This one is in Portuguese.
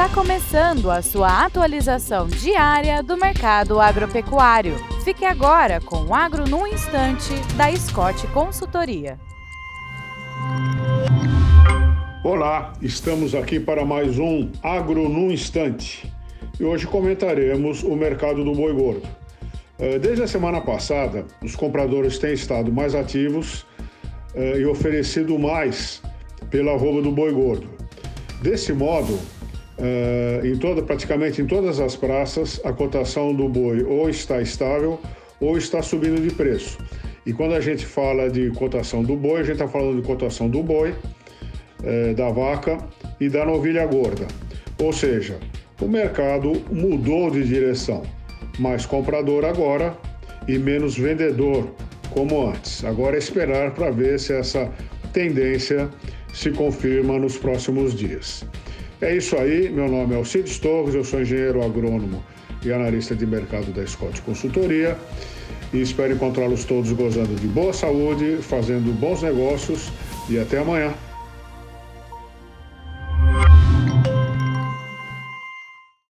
Está começando a sua atualização diária do mercado agropecuário. Fique agora com o Agro no Instante, da Scott Consultoria. Olá, estamos aqui para mais um Agro no Instante e hoje comentaremos o mercado do boi gordo. Eh, desde a semana passada, os compradores têm estado mais ativos eh, e oferecido mais pela arroba do boi gordo. Desse modo, eh, em toda, praticamente em todas as praças, a cotação do boi ou está estável ou está subindo de preço. E quando a gente fala de cotação do boi, a gente está falando de cotação do boi, da vaca e da novilha gorda. Ou seja, o mercado mudou de direção mais comprador agora e menos vendedor como antes. Agora é esperar para ver se essa tendência se confirma nos próximos dias. É isso aí, meu nome é Alcides Torres, eu sou engenheiro agrônomo e analista de mercado da Scott Consultoria e espero encontrá-los todos gozando de boa saúde, fazendo bons negócios e até amanhã.